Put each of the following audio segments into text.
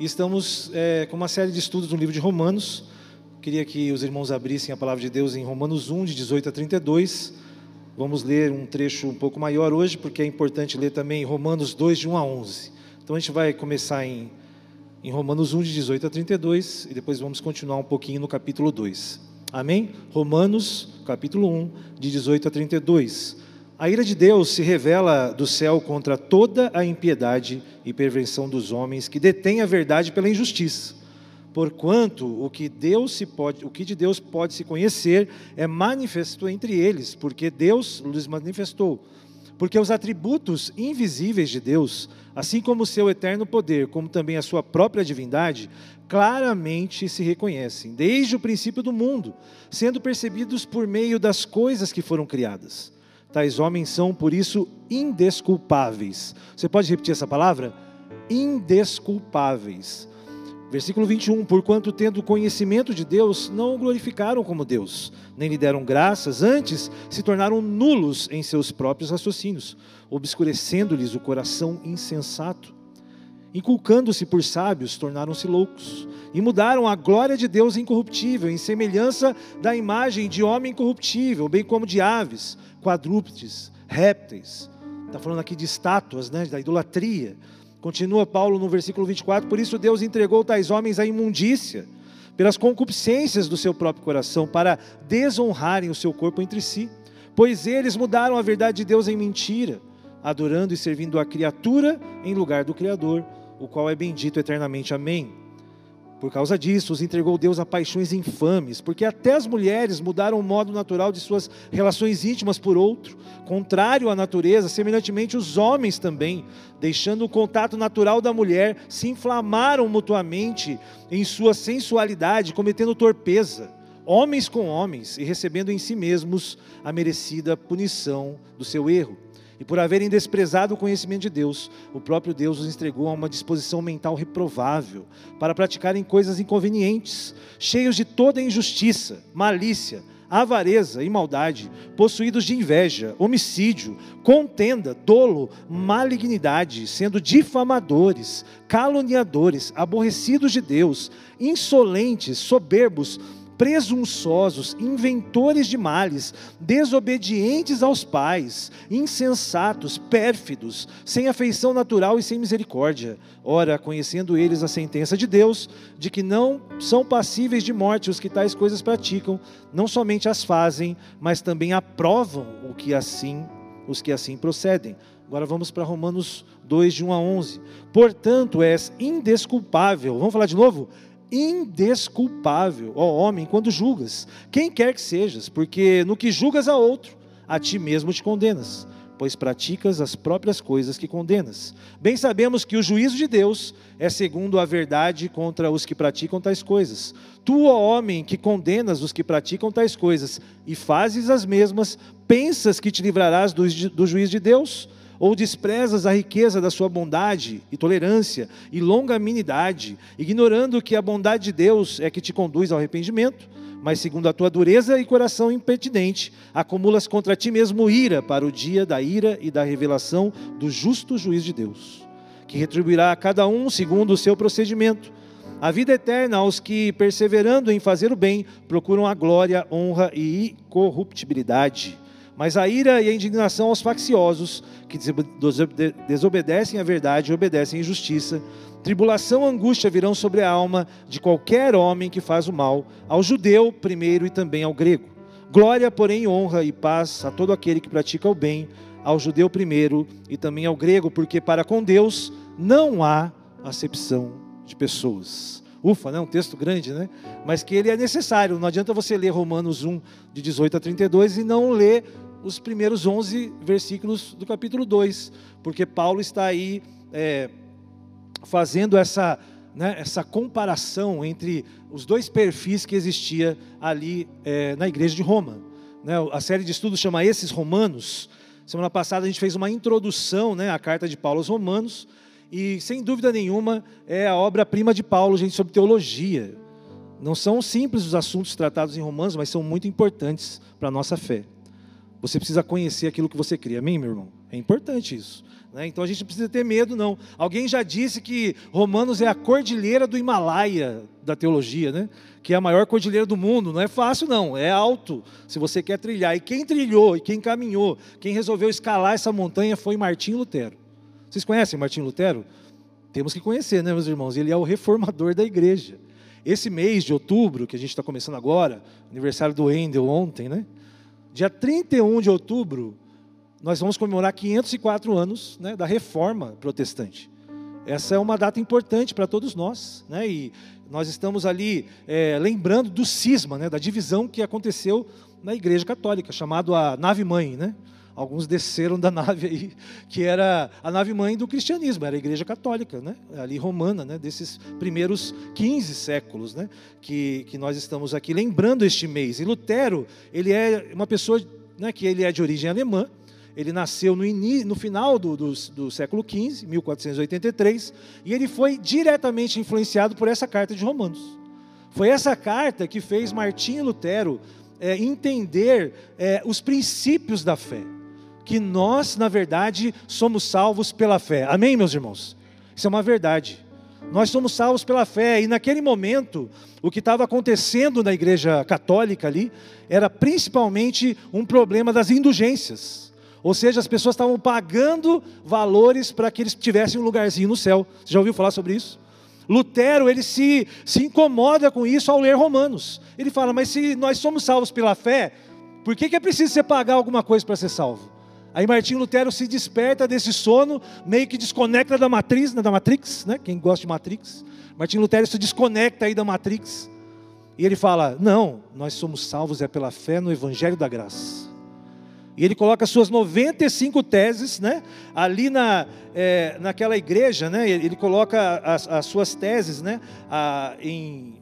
e estamos é, com uma série de estudos no livro de Romanos. Queria que os irmãos abrissem a palavra de Deus em Romanos 1, de 18 a 32. Vamos ler um trecho um pouco maior hoje, porque é importante ler também Romanos 2, de 1 a 11. Então a gente vai começar em, em Romanos 1, de 18 a 32, e depois vamos continuar um pouquinho no capítulo 2. Amém? Romanos, capítulo 1, de 18 a 32. A ira de Deus se revela do céu contra toda a impiedade e perversão dos homens que detêm a verdade pela injustiça. Porquanto o que Deus se pode, o que de Deus pode se conhecer é manifesto entre eles, porque Deus lhes manifestou. Porque os atributos invisíveis de Deus, assim como o seu eterno poder, como também a sua própria divindade, claramente se reconhecem desde o princípio do mundo, sendo percebidos por meio das coisas que foram criadas tais homens são, por isso, indesculpáveis. Você pode repetir essa palavra? Indesculpáveis. Versículo 21: Porquanto, tendo conhecimento de Deus, não o glorificaram como Deus, nem lhe deram graças, antes se tornaram nulos em seus próprios raciocínios, obscurecendo-lhes o coração insensato. Inculcando-se por sábios, tornaram-se loucos, e mudaram a glória de Deus incorruptível, em semelhança da imagem de homem corruptível, bem como de aves, quadrúpedes, répteis. Está falando aqui de estátuas, né, da idolatria. Continua Paulo no versículo 24: Por isso Deus entregou tais homens à imundícia, pelas concupiscências do seu próprio coração, para desonrarem o seu corpo entre si. Pois eles mudaram a verdade de Deus em mentira, adorando e servindo a criatura em lugar do Criador, o qual é bendito eternamente. Amém. Por causa disso, os entregou Deus a paixões infames, porque até as mulheres mudaram o modo natural de suas relações íntimas por outro, contrário à natureza, semelhantemente os homens também, deixando o contato natural da mulher, se inflamaram mutuamente em sua sensualidade, cometendo torpeza, homens com homens, e recebendo em si mesmos a merecida punição do seu erro. E por haverem desprezado o conhecimento de Deus, o próprio Deus os entregou a uma disposição mental reprovável, para praticarem coisas inconvenientes, cheios de toda injustiça, malícia, avareza e maldade, possuídos de inveja, homicídio, contenda, dolo, malignidade, sendo difamadores, caluniadores, aborrecidos de Deus, insolentes, soberbos, presunçosos, inventores de males, desobedientes aos pais, insensatos, pérfidos, sem afeição natural e sem misericórdia. Ora, conhecendo eles a sentença de Deus, de que não são passíveis de morte os que tais coisas praticam, não somente as fazem, mas também aprovam o que assim, os que assim procedem. Agora vamos para Romanos 2, de 1 a 11. Portanto, és indesculpável. Vamos falar de novo? Indesculpável, ó homem, quando julgas, quem quer que sejas, porque no que julgas a outro, a ti mesmo te condenas, pois praticas as próprias coisas que condenas. Bem sabemos que o juízo de Deus é segundo a verdade contra os que praticam tais coisas. Tu, ó homem, que condenas os que praticam tais coisas e fazes as mesmas, pensas que te livrarás do, do juízo de Deus? Ou desprezas a riqueza da sua bondade e tolerância e longanimidade, ignorando que a bondade de Deus é que te conduz ao arrependimento, mas segundo a tua dureza e coração impertinente, acumulas contra ti mesmo ira para o dia da ira e da revelação do justo juiz de Deus, que retribuirá a cada um segundo o seu procedimento. A vida eterna aos que, perseverando em fazer o bem, procuram a glória, honra e incorruptibilidade mas a ira e a indignação aos facciosos, que desobedecem à verdade e obedecem à injustiça. Tribulação e angústia virão sobre a alma de qualquer homem que faz o mal, ao judeu primeiro e também ao grego. Glória, porém, honra e paz a todo aquele que pratica o bem, ao judeu primeiro e também ao grego, porque para com Deus não há acepção de pessoas. Ufa, né? um texto grande, né? Mas que ele é necessário. Não adianta você ler Romanos 1, de 18 a 32, e não ler os primeiros 11 versículos do capítulo 2, porque Paulo está aí é, fazendo essa, né, essa comparação entre os dois perfis que existia ali é, na igreja de Roma. Né, a série de estudos chama Esses Romanos. Semana passada a gente fez uma introdução né, à carta de Paulo aos Romanos, e sem dúvida nenhuma é a obra-prima de Paulo, gente, sobre teologia. Não são simples os assuntos tratados em Romanos, mas são muito importantes para a nossa fé. Você precisa conhecer aquilo que você crê. Amém, meu irmão? É importante isso. Né? Então a gente não precisa ter medo, não. Alguém já disse que Romanos é a cordilheira do Himalaia da teologia, né? que é a maior cordilheira do mundo. Não é fácil, não, é alto, se você quer trilhar. E quem trilhou, e quem caminhou, quem resolveu escalar essa montanha foi Martim Lutero. Vocês conhecem Martim Lutero? Temos que conhecer, né, meus irmãos? Ele é o reformador da igreja. Esse mês de outubro, que a gente está começando agora, aniversário do Wendel ontem, né? Dia 31 de outubro, nós vamos comemorar 504 anos né, da reforma protestante. Essa é uma data importante para todos nós, né? E nós estamos ali é, lembrando do cisma, né, da divisão que aconteceu na Igreja Católica, chamado a nave mãe, né? Alguns desceram da nave aí, que era a nave mãe do cristianismo, era a Igreja Católica, né? ali romana, né? desses primeiros 15 séculos, né? que, que nós estamos aqui lembrando este mês. E Lutero, ele é uma pessoa né, que ele é de origem alemã, ele nasceu no, no final do, do, do, século XV, 1483, e ele foi diretamente influenciado por essa carta de Romanos. Foi essa carta que fez Martinho Lutero é, entender é, os princípios da fé. Que nós, na verdade, somos salvos pela fé. Amém, meus irmãos? Isso é uma verdade. Nós somos salvos pela fé, e naquele momento, o que estava acontecendo na igreja católica ali, era principalmente um problema das indulgências. Ou seja, as pessoas estavam pagando valores para que eles tivessem um lugarzinho no céu. Você já ouviu falar sobre isso? Lutero, ele se, se incomoda com isso ao ler Romanos. Ele fala, mas se nós somos salvos pela fé, por que, que é preciso você pagar alguma coisa para ser salvo? Aí Martinho Lutero se desperta desse sono, meio que desconecta da matriz, né, da Matrix, né? Quem gosta de Matrix? Martinho Lutero se desconecta aí da Matrix. E ele fala: "Não, nós somos salvos é pela fé no evangelho da graça". E ele coloca suas 95 teses, né? Ali na, é, naquela igreja, né? Ele coloca as, as suas teses, né? A, em,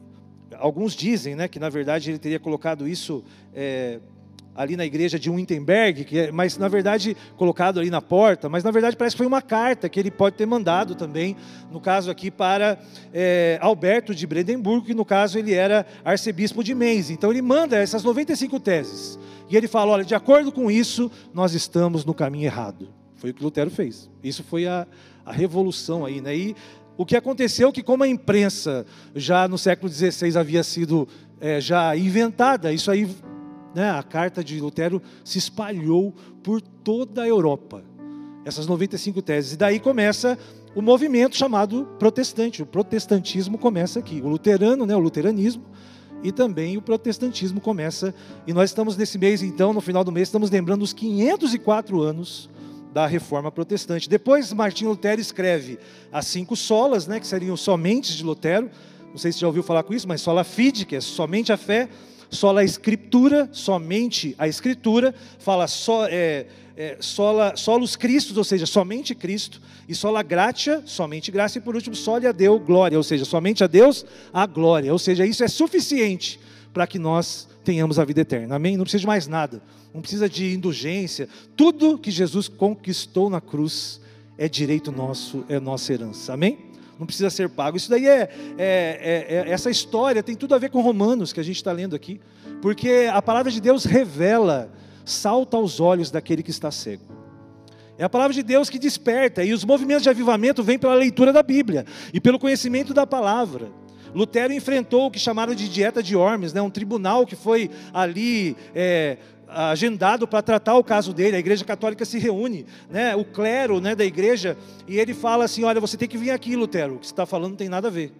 alguns dizem, né? Que na verdade ele teria colocado isso é, ali na igreja de Wittenberg, que é, mas na verdade colocado ali na porta, mas na verdade parece que foi uma carta que ele pode ter mandado também, no caso aqui para é, Alberto de Brandenburgo, que no caso ele era arcebispo de Mainz. Então ele manda essas 95 teses. E ele fala: olha, de acordo com isso, nós estamos no caminho errado. Foi o que Lutero fez. Isso foi a, a revolução aí, né? E o que aconteceu é que, como a imprensa já no século XVI havia sido é, já inventada, isso aí né, a carta de Lutero se espalhou por toda a Europa. Essas 95 teses. E daí começa o movimento chamado protestante. O protestantismo começa aqui. O luterano, né, o luteranismo, e também o protestantismo começa. E nós estamos nesse mês, então, no final do mês, estamos lembrando os 504 anos da reforma protestante. Depois, Martinho Lutero escreve as cinco solas, né, que seriam somente de Lutero. Não sei se já ouviu falar com isso, mas sola fide, que é somente a fé. Sola Escritura, somente a Escritura, fala só, é, é, sola, solos Cristos, ou seja, somente Cristo, e sola gratia, somente graça, e por último, sola a Deus, glória, ou seja, somente a Deus a glória, ou seja, isso é suficiente para que nós tenhamos a vida eterna, amém? Não precisa de mais nada, não precisa de indulgência, tudo que Jesus conquistou na cruz é direito nosso, é nossa herança, amém? Não precisa ser pago. Isso daí é, é, é, é essa história tem tudo a ver com Romanos que a gente está lendo aqui, porque a palavra de Deus revela, salta aos olhos daquele que está cego. É a palavra de Deus que desperta, e os movimentos de avivamento vêm pela leitura da Bíblia e pelo conhecimento da palavra. Lutero enfrentou o que chamaram de dieta de Ormes, né? um tribunal que foi ali é, agendado para tratar o caso dele. A igreja católica se reúne, né, o clero né, da igreja, e ele fala assim: Olha, você tem que vir aqui, Lutero, o que você está falando não tem nada a ver.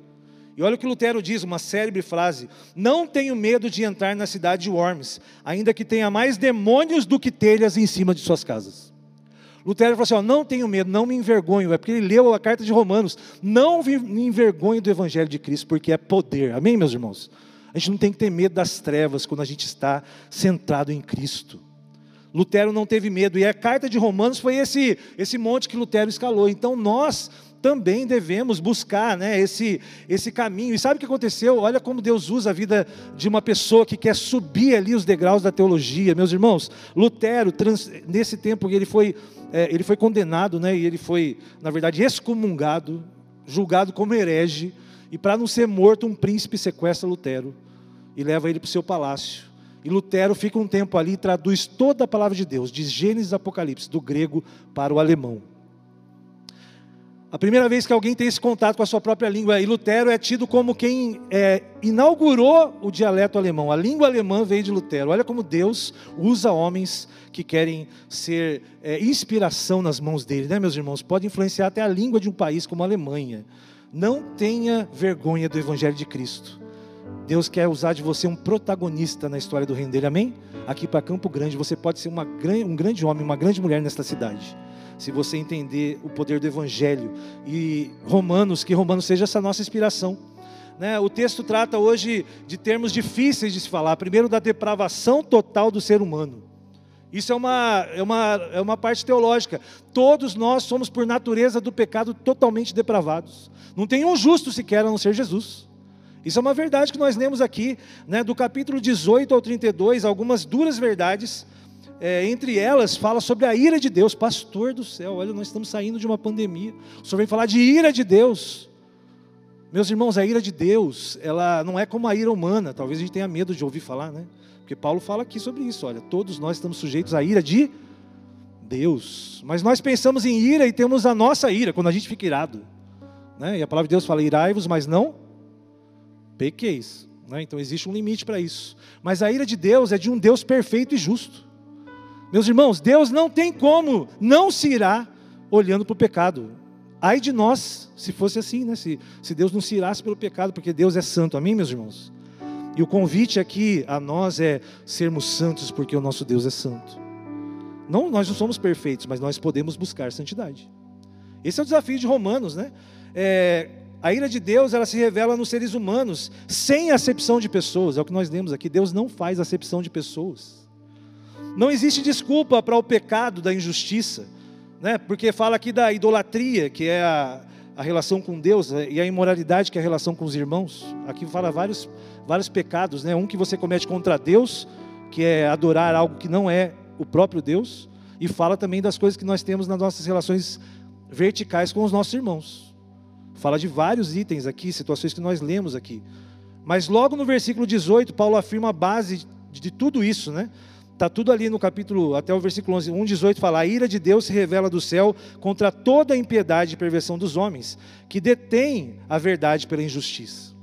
E olha o que Lutero diz, uma célebre frase: Não tenho medo de entrar na cidade de Worms, ainda que tenha mais demônios do que telhas em cima de suas casas. Lutero falou assim: ó, Não tenho medo, não me envergonho, é porque ele leu a carta de Romanos. Não me envergonho do Evangelho de Cristo, porque é poder. Amém, meus irmãos? A gente não tem que ter medo das trevas quando a gente está centrado em Cristo. Lutero não teve medo, e a carta de Romanos foi esse, esse monte que Lutero escalou. Então nós também devemos buscar né, esse, esse caminho. E sabe o que aconteceu? Olha como Deus usa a vida de uma pessoa que quer subir ali os degraus da teologia. Meus irmãos, Lutero, trans, nesse tempo ele foi, é, ele foi condenado, né, e ele foi, na verdade, excomungado, julgado como herege e para não ser morto, um príncipe sequestra Lutero e leva ele para o seu palácio. E Lutero fica um tempo ali e traduz toda a palavra de Deus, de Gênesis a Apocalipse, do grego para o alemão. A primeira vez que alguém tem esse contato com a sua própria língua, e Lutero é tido como quem é, inaugurou o dialeto alemão. A língua alemã veio de Lutero. Olha como Deus usa homens que querem ser é, inspiração nas mãos dele, né, meus irmãos? Pode influenciar até a língua de um país como a Alemanha. Não tenha vergonha do Evangelho de Cristo. Deus quer usar de você um protagonista na história do reino dele, amém? Aqui para Campo Grande, você pode ser uma, um grande homem, uma grande mulher nesta cidade se você entender o poder do Evangelho. E Romanos, que Romanos seja essa nossa inspiração. Né? O texto trata hoje de termos difíceis de se falar. Primeiro, da depravação total do ser humano. Isso é uma, é, uma, é uma parte teológica. Todos nós somos, por natureza do pecado, totalmente depravados. Não tem um justo sequer a não ser Jesus. Isso é uma verdade que nós lemos aqui, né, do capítulo 18 ao 32, algumas duras verdades é, entre elas, fala sobre a ira de Deus. Pastor do céu, olha, nós estamos saindo de uma pandemia. O senhor vem falar de ira de Deus. Meus irmãos, a ira de Deus, ela não é como a ira humana. Talvez a gente tenha medo de ouvir falar, né? Porque Paulo fala aqui sobre isso. Olha, todos nós estamos sujeitos à ira de Deus. Mas nós pensamos em ira e temos a nossa ira, quando a gente fica irado. Né? E a palavra de Deus fala: irai-vos, mas não pequeis. Né? Então existe um limite para isso. Mas a ira de Deus é de um Deus perfeito e justo. Meus irmãos, Deus não tem como não se irá olhando para o pecado. Ai de nós, se fosse assim, né? se, se Deus não se irasse pelo pecado, porque Deus é santo. Amém, meus irmãos? E o convite aqui a nós é sermos santos, porque o nosso Deus é santo. Não, nós não somos perfeitos, mas nós podemos buscar santidade. Esse é o desafio de Romanos, né? É, a ira de Deus, ela se revela nos seres humanos, sem acepção de pessoas. É o que nós lemos aqui. Deus não faz acepção de pessoas. Não existe desculpa para o pecado da injustiça, né? porque fala aqui da idolatria, que é a, a relação com Deus, né? e a imoralidade, que é a relação com os irmãos. Aqui fala vários, vários pecados, né? um que você comete contra Deus, que é adorar algo que não é o próprio Deus, e fala também das coisas que nós temos nas nossas relações verticais com os nossos irmãos. Fala de vários itens aqui, situações que nós lemos aqui. Mas logo no versículo 18, Paulo afirma a base de tudo isso, né? Está tudo ali no capítulo, até o versículo 11, 1,18 fala: A ira de Deus se revela do céu contra toda a impiedade e perversão dos homens, que detém a verdade pela injustiça.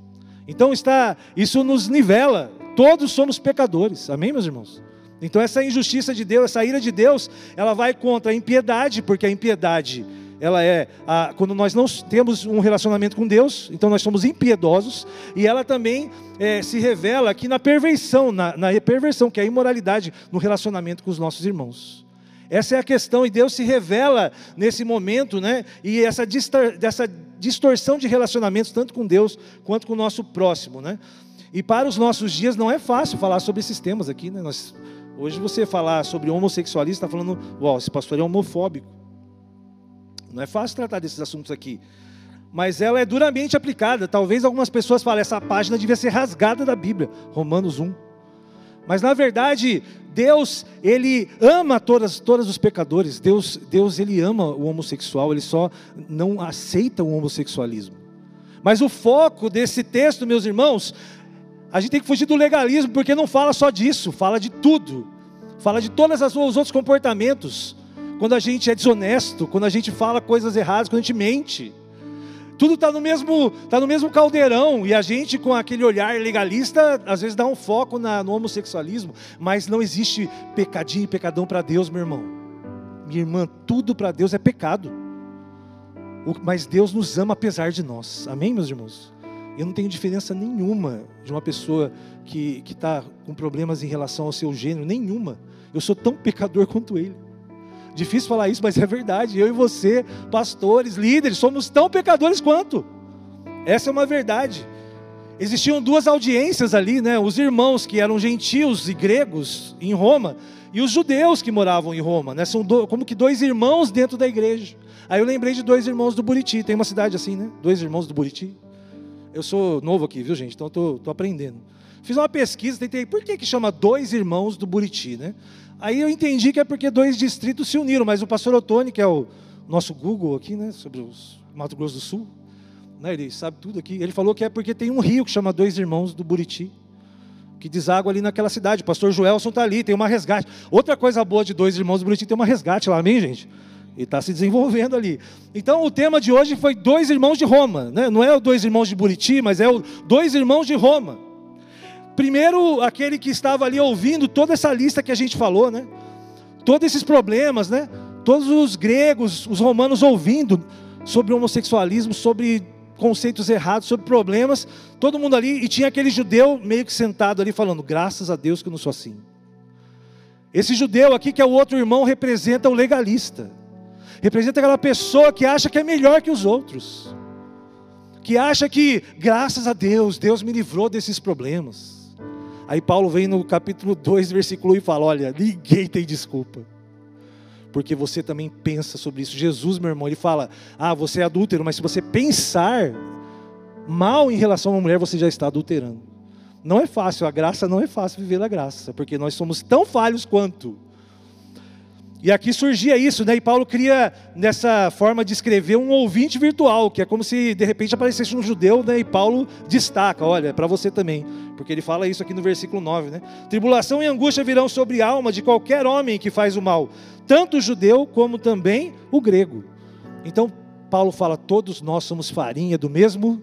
Então está, isso nos nivela, todos somos pecadores, amém, meus irmãos? Então essa injustiça de Deus, essa ira de Deus, ela vai contra a impiedade, porque a impiedade ela é quando nós não temos um relacionamento com Deus, então nós somos impiedosos, e ela também é, se revela aqui na perversão, na, na perversão, que é a imoralidade no relacionamento com os nossos irmãos. Essa é a questão, e Deus se revela nesse momento, né? E essa, distor dessa distorção de relacionamentos, tanto com Deus quanto com o nosso próximo, né? E para os nossos dias não é fácil falar sobre esses temas aqui, né? Nós, hoje você falar sobre homossexualismo, está falando, uau, esse pastor é homofóbico. Não é fácil tratar desses assuntos aqui. Mas ela é duramente aplicada. Talvez algumas pessoas falem, essa página devia ser rasgada da Bíblia. Romanos 1. Mas na verdade, Deus, ele ama todas, todos os pecadores. Deus, Deus, ele ama o homossexual, ele só não aceita o homossexualismo. Mas o foco desse texto, meus irmãos, a gente tem que fugir do legalismo, porque não fala só disso, fala de tudo. Fala de todos os outros comportamentos quando a gente é desonesto, quando a gente fala coisas erradas, quando a gente mente. Tudo está no mesmo tá no mesmo caldeirão e a gente com aquele olhar legalista às vezes dá um foco na, no homossexualismo, mas não existe pecadinho e pecadão para Deus, meu irmão. Minha irmã, tudo para Deus é pecado. Mas Deus nos ama apesar de nós. Amém, meus irmãos? Eu não tenho diferença nenhuma de uma pessoa que está com problemas em relação ao seu gênero, nenhuma. Eu sou tão pecador quanto ele. Difícil falar isso, mas é verdade. Eu e você, pastores, líderes, somos tão pecadores quanto. Essa é uma verdade. Existiam duas audiências ali, né? Os irmãos que eram gentios e gregos em Roma e os judeus que moravam em Roma, né? São do, como que dois irmãos dentro da igreja. Aí eu lembrei de dois irmãos do Buriti. Tem uma cidade assim, né? Dois irmãos do Buriti. Eu sou novo aqui, viu, gente? Então estou aprendendo. Fiz uma pesquisa, tentei. Por que que chama dois irmãos do Buriti, né? Aí eu entendi que é porque dois distritos se uniram, mas o pastor Otoni, que é o nosso Google aqui, né, sobre o Mato Grosso do Sul, né, ele sabe tudo aqui, ele falou que é porque tem um rio que chama Dois Irmãos do Buriti. que deságua ali naquela cidade. O pastor Joelson está ali, tem uma resgate. Outra coisa boa de dois irmãos do Buriti tem uma resgate lá, amém, gente? E está se desenvolvendo ali. Então o tema de hoje foi dois irmãos de Roma. Né? Não é o dois irmãos de Buriti, mas é o dois irmãos de Roma. Primeiro, aquele que estava ali ouvindo toda essa lista que a gente falou, né? Todos esses problemas, né? Todos os gregos, os romanos ouvindo sobre homossexualismo, sobre conceitos errados, sobre problemas, todo mundo ali, e tinha aquele judeu meio que sentado ali falando: graças a Deus que eu não sou assim. Esse judeu aqui, que é o outro irmão, representa o legalista, representa aquela pessoa que acha que é melhor que os outros, que acha que, graças a Deus, Deus me livrou desses problemas. Aí Paulo vem no capítulo 2, versículo 1 e fala: Olha, ninguém tem desculpa porque você também pensa sobre isso. Jesus, meu irmão, ele fala: ah, você é adúltero, mas se você pensar mal em relação a uma mulher, você já está adulterando. Não é fácil, a graça não é fácil viver a graça, porque nós somos tão falhos quanto. E aqui surgia isso, né? E Paulo cria nessa forma de escrever um ouvinte virtual, que é como se de repente aparecesse um judeu, né? E Paulo destaca, olha, é para você também, porque ele fala isso aqui no versículo 9, né? Tribulação e angústia virão sobre a alma de qualquer homem que faz o mal, tanto o judeu como também o grego. Então Paulo fala: todos nós somos farinha do mesmo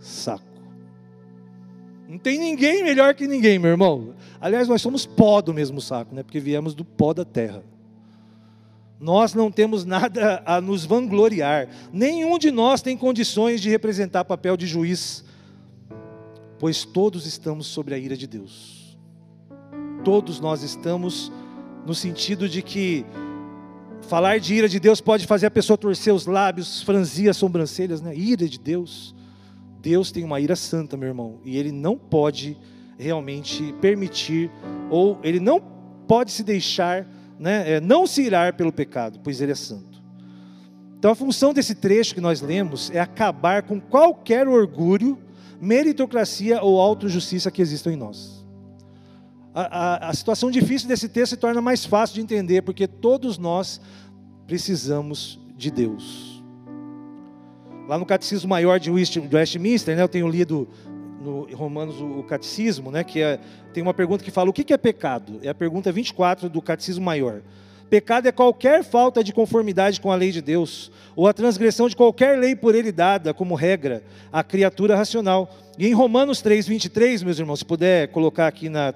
saco. Não tem ninguém melhor que ninguém, meu irmão. Aliás, nós somos pó do mesmo saco, né? Porque viemos do pó da terra. Nós não temos nada a nos vangloriar. Nenhum de nós tem condições de representar papel de juiz, pois todos estamos sobre a ira de Deus. Todos nós estamos no sentido de que falar de ira de Deus pode fazer a pessoa torcer os lábios, franzir as sobrancelhas, né? Ira de Deus. Deus tem uma ira santa, meu irmão, e ele não pode realmente permitir ou ele não pode se deixar né, é, não se irar pelo pecado, pois ele é santo. Então a função desse trecho que nós lemos é acabar com qualquer orgulho, meritocracia ou autojustiça que existam em nós. A, a, a situação difícil desse texto se torna mais fácil de entender, porque todos nós precisamos de Deus. Lá no Catecismo Maior de Westminster, né, eu tenho lido no Romanos o, catecismo, né, que é, tem uma pergunta que fala: o que, que é pecado? É a pergunta 24 do catecismo maior. Pecado é qualquer falta de conformidade com a lei de Deus, ou a transgressão de qualquer lei por ele dada como regra à criatura racional. E em Romanos 3, 23, meus irmãos, se puder colocar aqui, na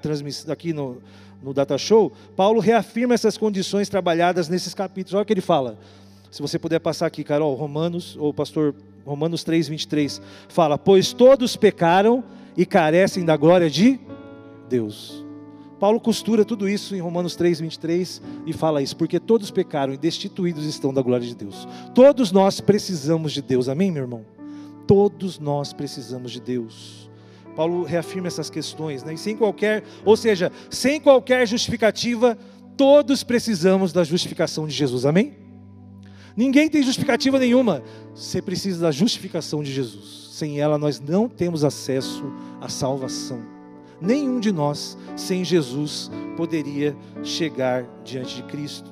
aqui no, no Data Show, Paulo reafirma essas condições trabalhadas nesses capítulos. Olha o que ele fala. Se você puder passar aqui, Carol, Romanos, ou pastor Romanos 3, 23, fala: Pois todos pecaram e carecem da glória de Deus. Paulo costura tudo isso em Romanos 3, 23 e fala isso, porque todos pecaram e destituídos estão da glória de Deus. Todos nós precisamos de Deus, amém, meu irmão? Todos nós precisamos de Deus. Paulo reafirma essas questões, né? E sem qualquer, ou seja, sem qualquer justificativa, todos precisamos da justificação de Jesus, amém? Ninguém tem justificativa nenhuma. Você precisa da justificação de Jesus. Sem ela, nós não temos acesso à salvação. Nenhum de nós, sem Jesus, poderia chegar diante de Cristo.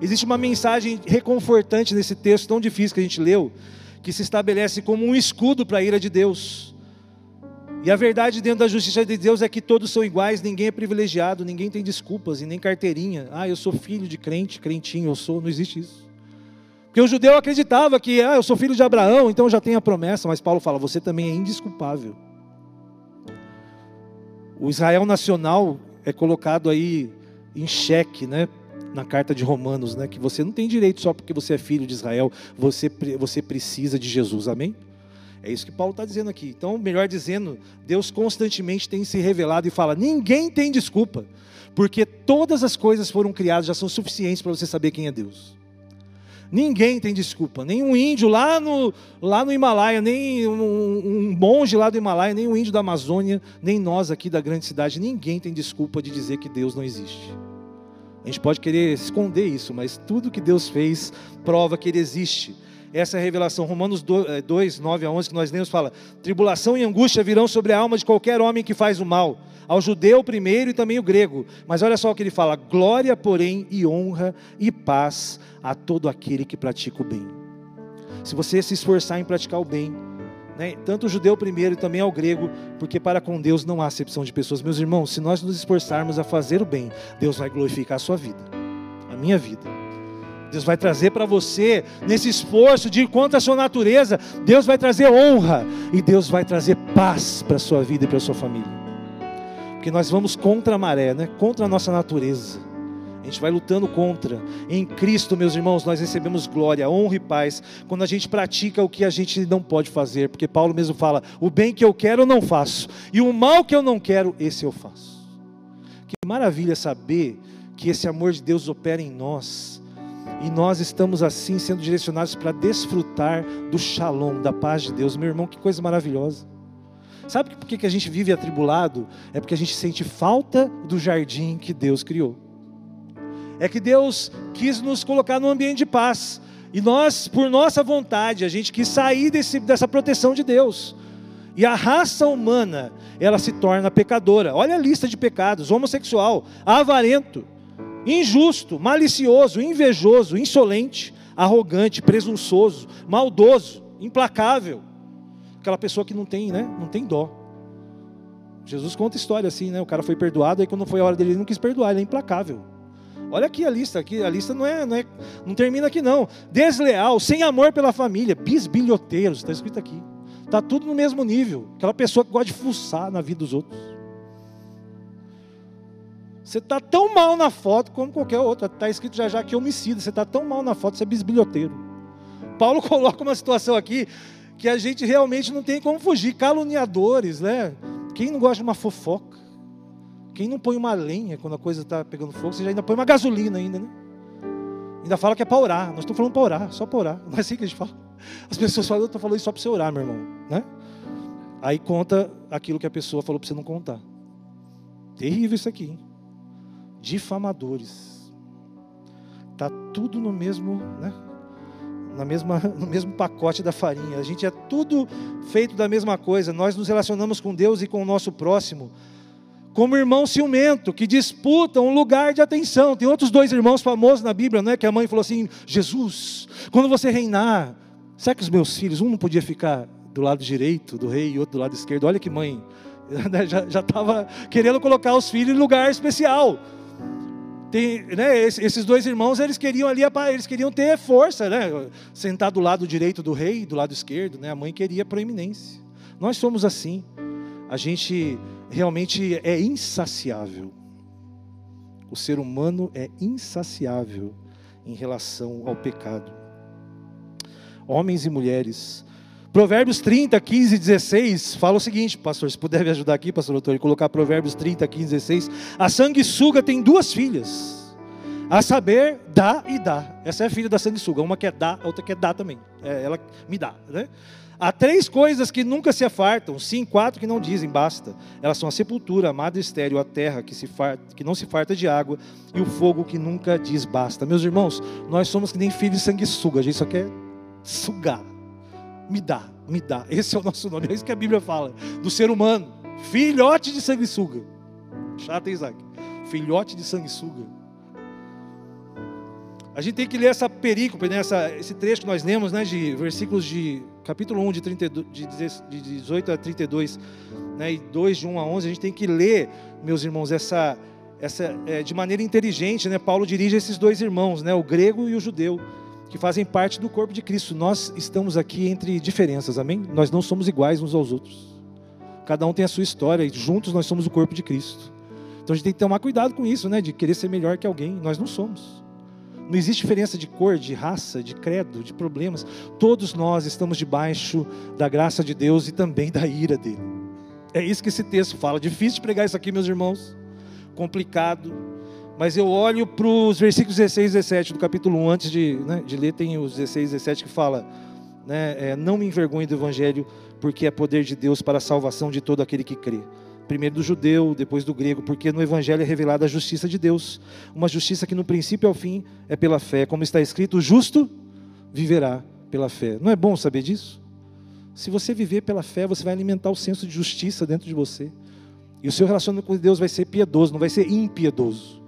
Existe uma mensagem reconfortante nesse texto tão difícil que a gente leu, que se estabelece como um escudo para a ira de Deus. E a verdade dentro da justiça de Deus é que todos são iguais, ninguém é privilegiado, ninguém tem desculpas e nem carteirinha. Ah, eu sou filho de crente, crentinho, eu sou, não existe isso. Porque o judeu acreditava que, ah, eu sou filho de Abraão, então já tenho a promessa, mas Paulo fala, você também é indisculpável. O Israel nacional é colocado aí em xeque, né? Na carta de Romanos, né? Que você não tem direito só porque você é filho de Israel, você, você precisa de Jesus, amém? É isso que Paulo está dizendo aqui. Então, melhor dizendo, Deus constantemente tem se revelado e fala: ninguém tem desculpa, porque todas as coisas foram criadas, já são suficientes para você saber quem é Deus. Ninguém tem desculpa, nem um índio lá no, lá no Himalaia, nem um, um monge lá do Himalaia, nem um índio da Amazônia, nem nós aqui da grande cidade, ninguém tem desculpa de dizer que Deus não existe. A gente pode querer esconder isso, mas tudo que Deus fez prova que Ele existe. Essa é a revelação. Romanos 2, 9 eh, a 11, que nós lemos, fala: Tribulação e angústia virão sobre a alma de qualquer homem que faz o mal, ao judeu primeiro e também o grego. Mas olha só o que ele fala: Glória, porém, e honra e paz a todo aquele que pratica o bem. Se você se esforçar em praticar o bem, né, tanto o judeu primeiro e também ao grego, porque para com Deus não há acepção de pessoas. Meus irmãos, se nós nos esforçarmos a fazer o bem, Deus vai glorificar a sua vida, a minha vida. Deus vai trazer para você, nesse esforço de ir contra a sua natureza, Deus vai trazer honra e Deus vai trazer paz para a sua vida e para a sua família. Porque nós vamos contra a maré, né? contra a nossa natureza. A gente vai lutando contra. Em Cristo, meus irmãos, nós recebemos glória, honra e paz quando a gente pratica o que a gente não pode fazer, porque Paulo mesmo fala: o bem que eu quero eu não faço, e o mal que eu não quero, esse eu faço. Que maravilha saber que esse amor de Deus opera em nós, e nós estamos assim sendo direcionados para desfrutar do shalom, da paz de Deus. Meu irmão, que coisa maravilhosa. Sabe por que a gente vive atribulado? É porque a gente sente falta do jardim que Deus criou é que Deus quis nos colocar num ambiente de paz. E nós, por nossa vontade, a gente quis sair desse, dessa proteção de Deus. E a raça humana, ela se torna pecadora. Olha a lista de pecados: homossexual, avarento, injusto, malicioso, invejoso, insolente, arrogante, presunçoso, maldoso, implacável. Aquela pessoa que não tem, né? Não tem dó. Jesus conta história assim, né? O cara foi perdoado, aí quando foi a hora dele, ele não quis perdoar, ele é implacável. Olha aqui a lista, aqui a lista não é, não é, não termina aqui não. Desleal, sem amor pela família, bisbilhoteiros, está escrito aqui. Está tudo no mesmo nível. Aquela pessoa que gosta de fuçar na vida dos outros. Você está tão mal na foto como qualquer outra. Está escrito já já que homicida. Você está tão mal na foto, você é bisbilhoteiro. Paulo coloca uma situação aqui que a gente realmente não tem como fugir. Caluniadores, né? Quem não gosta de uma fofoca? Quem não põe uma lenha quando a coisa está pegando fogo, você já ainda põe uma gasolina ainda, né? Ainda fala que é para orar. Nós estamos falando para orar, só para orar. Não é assim que a gente fala. As pessoas falam, eu estou falando isso só para você orar, meu irmão. Né? Aí conta aquilo que a pessoa falou para você não contar. Terrível isso aqui. Hein? Difamadores. Tá tudo no mesmo, né? Na mesma, no mesmo pacote da farinha. A gente é tudo feito da mesma coisa. Nós nos relacionamos com Deus e com o nosso próximo como irmão ciumento, que disputa um lugar de atenção. Tem outros dois irmãos famosos na Bíblia, não é? Que a mãe falou assim: Jesus, quando você reinar, será que os meus filhos, um não podia ficar do lado direito do rei e outro do lado esquerdo? Olha que mãe, já estava querendo colocar os filhos em lugar especial. Tem, né, esses dois irmãos, eles queriam ali, eles queriam ter força, né? Sentar do lado direito do rei, do lado esquerdo, né? A mãe queria proeminência. Nós somos assim. A gente realmente é insaciável. O ser humano é insaciável em relação ao pecado. Homens e mulheres. Provérbios 30, 15 e 16 fala o seguinte, pastor, se puder me ajudar aqui, pastor doutor, e colocar Provérbios 30, 15 e 16. A sanguessuga tem duas filhas, a saber, dá e dá. Essa é a filha da sanguessuga, uma quer dar, a outra quer dar também. É, ela me dá, né? Há três coisas que nunca se afartam, sim, quatro que não dizem basta. Elas são a sepultura, a madre estéreo, a terra que, se farta, que não se farta de água e o fogo que nunca diz basta. Meus irmãos, nós somos que nem filhos de sanguessuga, a gente só quer sugar. Me dá, me dá. Esse é o nosso nome, é isso que a Bíblia fala do ser humano. Filhote de sanguessuga. Chato, Isaac? Filhote de sanguessuga. A gente tem que ler essa perícope, né, essa, esse trecho que nós lemos, né, de versículos de capítulo 1, de, 32, de 18 a 32, né, e 2, de 1 a 11, a gente tem que ler, meus irmãos, essa, essa é, de maneira inteligente, né, Paulo dirige esses dois irmãos, né, o grego e o judeu, que fazem parte do corpo de Cristo. Nós estamos aqui entre diferenças, amém? Nós não somos iguais uns aos outros. Cada um tem a sua história e juntos nós somos o corpo de Cristo. Então a gente tem que tomar cuidado com isso, né, de querer ser melhor que alguém. Nós não somos. Não existe diferença de cor, de raça, de credo, de problemas. Todos nós estamos debaixo da graça de Deus e também da ira dele. É isso que esse texto fala. Difícil de pregar isso aqui, meus irmãos. Complicado. Mas eu olho para os versículos 16 e 17 do capítulo 1, antes de, né, de ler, tem os 16 e 17 que fala: né, é, Não me envergonhe do evangelho, porque é poder de Deus para a salvação de todo aquele que crê primeiro do judeu, depois do grego, porque no Evangelho é revelada a justiça de Deus, uma justiça que no princípio ao fim é pela fé, como está escrito: o justo viverá pela fé. Não é bom saber disso? Se você viver pela fé, você vai alimentar o senso de justiça dentro de você, e o seu relacionamento com Deus vai ser piedoso, não vai ser impiedoso.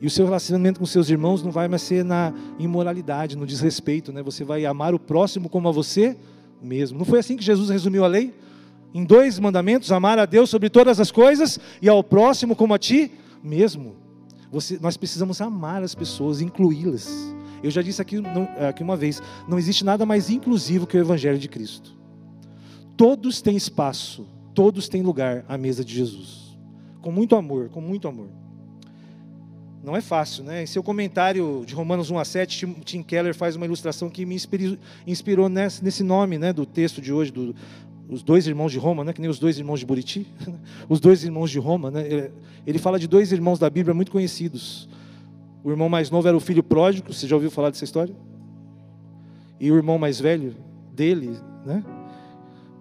E o seu relacionamento com seus irmãos não vai mais ser na imoralidade, no desrespeito, né? Você vai amar o próximo como a você mesmo. Não foi assim que Jesus resumiu a lei? Em dois mandamentos: amar a Deus sobre todas as coisas e ao próximo como a ti mesmo. Você, nós precisamos amar as pessoas, incluí-las. Eu já disse aqui, não, aqui uma vez: não existe nada mais inclusivo que o Evangelho de Cristo. Todos têm espaço, todos têm lugar à mesa de Jesus. Com muito amor, com muito amor. Não é fácil, né? Em seu comentário de Romanos 1 a 7, Tim Keller faz uma ilustração que me inspirou, nesse, nome né, do texto de hoje, do, os dois irmãos de Roma, né, que nem os dois irmãos de Buriti, os dois irmãos de Roma. Né, ele fala de dois irmãos da Bíblia muito conhecidos. O irmão mais novo era o filho pródigo, você já ouviu falar dessa história? E o irmão mais velho dele, né?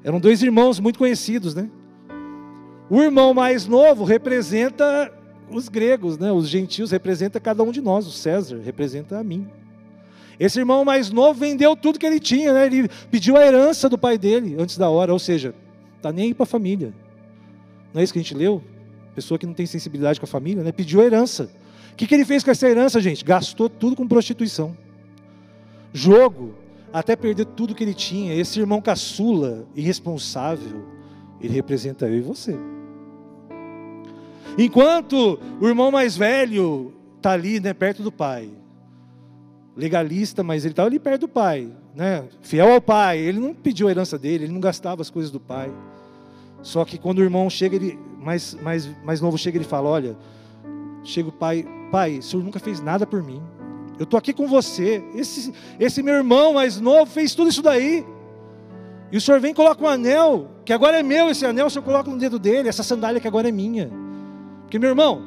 Eram dois irmãos muito conhecidos, né? O irmão mais novo representa os gregos, né? Os gentios representa cada um de nós. O César representa a mim. Esse irmão mais novo vendeu tudo que ele tinha, né? Ele pediu a herança do pai dele antes da hora, ou seja, tá nem aí para a família. Não é isso que a gente leu? Pessoa que não tem sensibilidade com a família, né? Pediu a herança. O que, que ele fez com essa herança, gente? Gastou tudo com prostituição, jogo, até perder tudo que ele tinha. Esse irmão caçula, irresponsável, ele representa eu e você. Enquanto o irmão mais velho está ali, né, perto do pai, legalista, mas ele estava ali perto do pai, né? fiel ao pai. Ele não pediu a herança dele, ele não gastava as coisas do pai. Só que quando o irmão chega, ele mais, mais, mais novo chega, ele fala: Olha, chega o pai, pai, o senhor nunca fez nada por mim. Eu estou aqui com você. Esse, esse meu irmão mais novo fez tudo isso daí. E o senhor vem e coloca um anel, que agora é meu esse anel, o senhor coloca no dedo dele, essa sandália que agora é minha. Porque, meu irmão,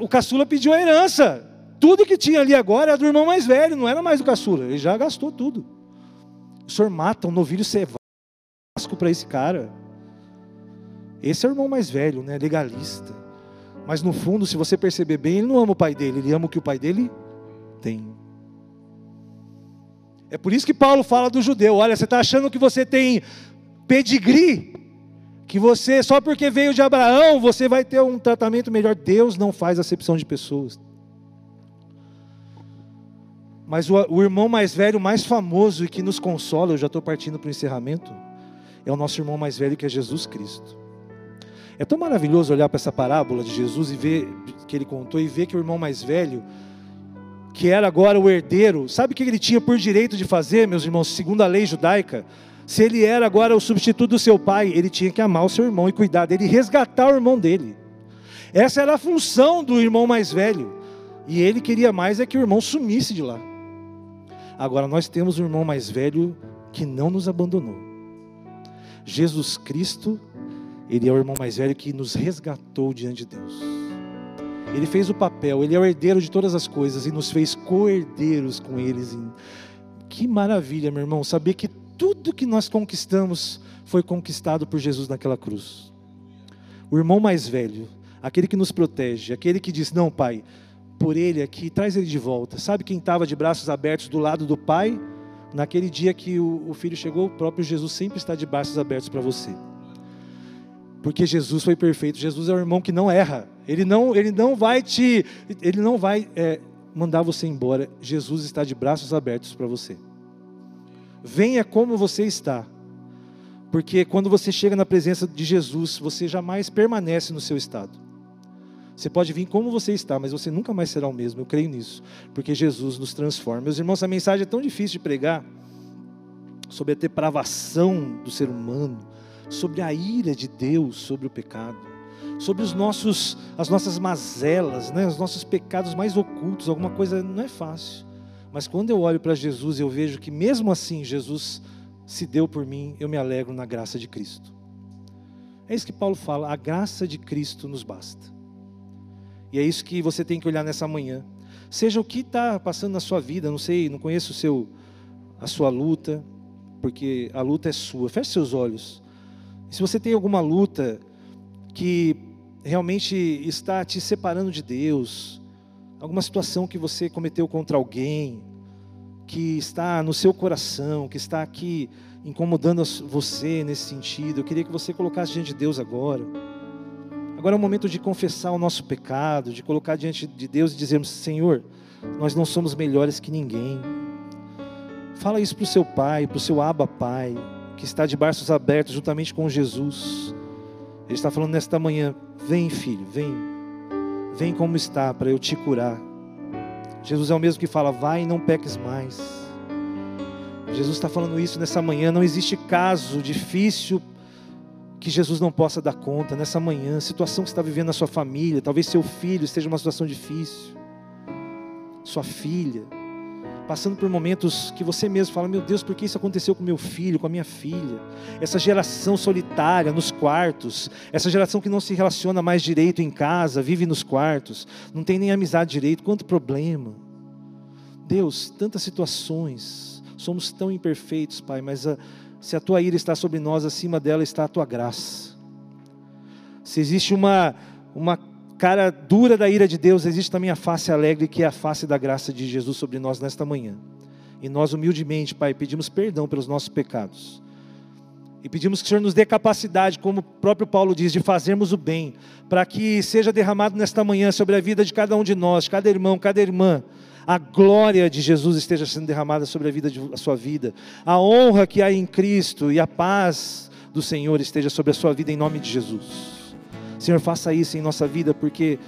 o, caçula pediu a herança. Tudo que tinha ali agora era do irmão mais velho, não era mais do caçula. Ele já gastou tudo. O senhor mata um novilho cevasco para esse cara. Esse é o irmão mais velho, né? legalista. Mas no fundo, se você perceber bem, ele não ama o pai dele, ele ama o que o pai dele tem. É por isso que Paulo fala do judeu: olha, você está achando que você tem pedigree, que você, só porque veio de Abraão, você vai ter um tratamento melhor. Deus não faz acepção de pessoas. Mas o, o irmão mais velho, mais famoso e que nos consola, eu já estou partindo para o encerramento, é o nosso irmão mais velho que é Jesus Cristo. É tão maravilhoso olhar para essa parábola de Jesus e ver que ele contou e ver que o irmão mais velho, que era agora o herdeiro, sabe o que ele tinha por direito de fazer, meus irmãos, segundo a lei judaica? Se ele era agora o substituto do seu pai, ele tinha que amar o seu irmão e cuidar dele, resgatar o irmão dele. Essa era a função do irmão mais velho. E ele queria mais é que o irmão sumisse de lá. Agora nós temos um irmão mais velho que não nos abandonou. Jesus Cristo, ele é o irmão mais velho que nos resgatou diante de Deus. Ele fez o papel, ele é o herdeiro de todas as coisas e nos fez co-herdeiros com eles. Que maravilha, meu irmão, saber que tudo que nós conquistamos foi conquistado por Jesus naquela cruz. O irmão mais velho, aquele que nos protege, aquele que diz: Não, pai, por ele aqui, traz ele de volta. Sabe quem estava de braços abertos do lado do Pai? Naquele dia que o, o filho chegou, o próprio Jesus sempre está de braços abertos para você. Porque Jesus foi perfeito. Jesus é o irmão que não erra. Ele não, ele não vai te, ele não vai é, mandar você embora. Jesus está de braços abertos para você. Venha como você está. Porque quando você chega na presença de Jesus, você jamais permanece no seu estado. Você pode vir como você está, mas você nunca mais será o mesmo. Eu creio nisso, porque Jesus nos transforma. Meus irmãos, a mensagem é tão difícil de pregar sobre a depravação do ser humano, sobre a ira de Deus sobre o pecado, sobre os nossos, as nossas mazelas, né, os nossos pecados mais ocultos. Alguma coisa não é fácil. Mas quando eu olho para Jesus, eu vejo que mesmo assim Jesus se deu por mim, eu me alegro na graça de Cristo. É isso que Paulo fala, a graça de Cristo nos basta. E é isso que você tem que olhar nessa manhã. Seja o que está passando na sua vida, não sei, não conheço o seu, a sua luta, porque a luta é sua. Feche seus olhos. Se você tem alguma luta que realmente está te separando de Deus, alguma situação que você cometeu contra alguém, que está no seu coração, que está aqui incomodando você nesse sentido, eu queria que você colocasse diante de Deus agora. Agora é o momento de confessar o nosso pecado, de colocar diante de Deus e dizermos: Senhor, nós não somos melhores que ninguém. Fala isso para o seu pai, para o seu aba pai, que está de braços abertos juntamente com Jesus. Ele está falando nesta manhã: vem, filho, vem, vem como está para eu te curar. Jesus é o mesmo que fala: vai e não peques mais. Jesus está falando isso nessa manhã. Não existe caso difícil que Jesus não possa dar conta nessa manhã. Situação que você está vivendo na sua família, talvez seu filho esteja numa situação difícil, sua filha passando por momentos que você mesmo fala: Meu Deus, por que isso aconteceu com meu filho, com a minha filha? Essa geração solitária nos quartos, essa geração que não se relaciona mais direito em casa, vive nos quartos, não tem nem amizade direito, quanto problema. Deus, tantas situações, somos tão imperfeitos, Pai, mas a, se a tua ira está sobre nós, acima dela está a tua graça. Se existe uma, uma cara dura da ira de Deus, existe também a face alegre, que é a face da graça de Jesus sobre nós nesta manhã. E nós, humildemente, Pai, pedimos perdão pelos nossos pecados. E pedimos que o Senhor nos dê capacidade, como o próprio Paulo diz, de fazermos o bem, para que seja derramado nesta manhã sobre a vida de cada um de nós, cada irmão, cada irmã, a glória de Jesus esteja sendo derramada sobre a vida de a sua vida, a honra que há em Cristo e a paz do Senhor esteja sobre a sua vida em nome de Jesus. Senhor, faça isso em nossa vida, porque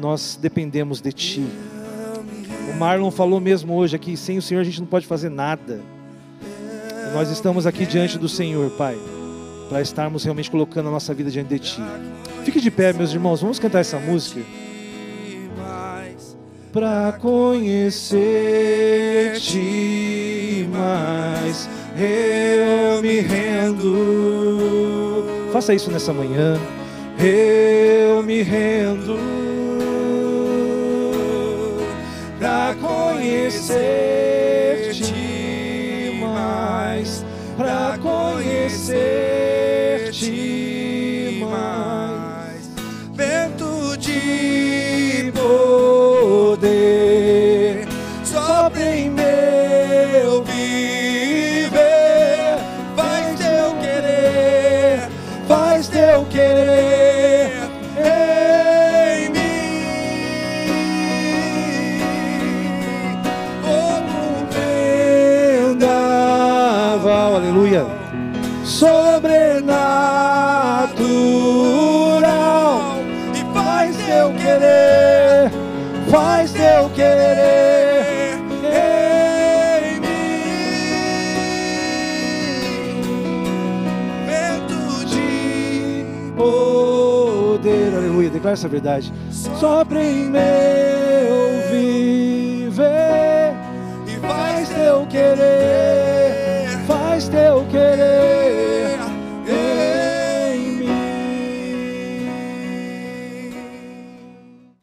nós dependemos de Ti. O Marlon falou mesmo hoje aqui: sem o Senhor a gente não pode fazer nada. E nós estamos aqui diante do Senhor, Pai, para estarmos realmente colocando a nossa vida diante de Ti. Fique de pé, meus irmãos, vamos cantar essa música. Para conhecer-te mais, eu me rendo. Faça isso nessa manhã eu me rendo para conhecer-te mais, para conhecer-te essa verdade. Sopra em mim.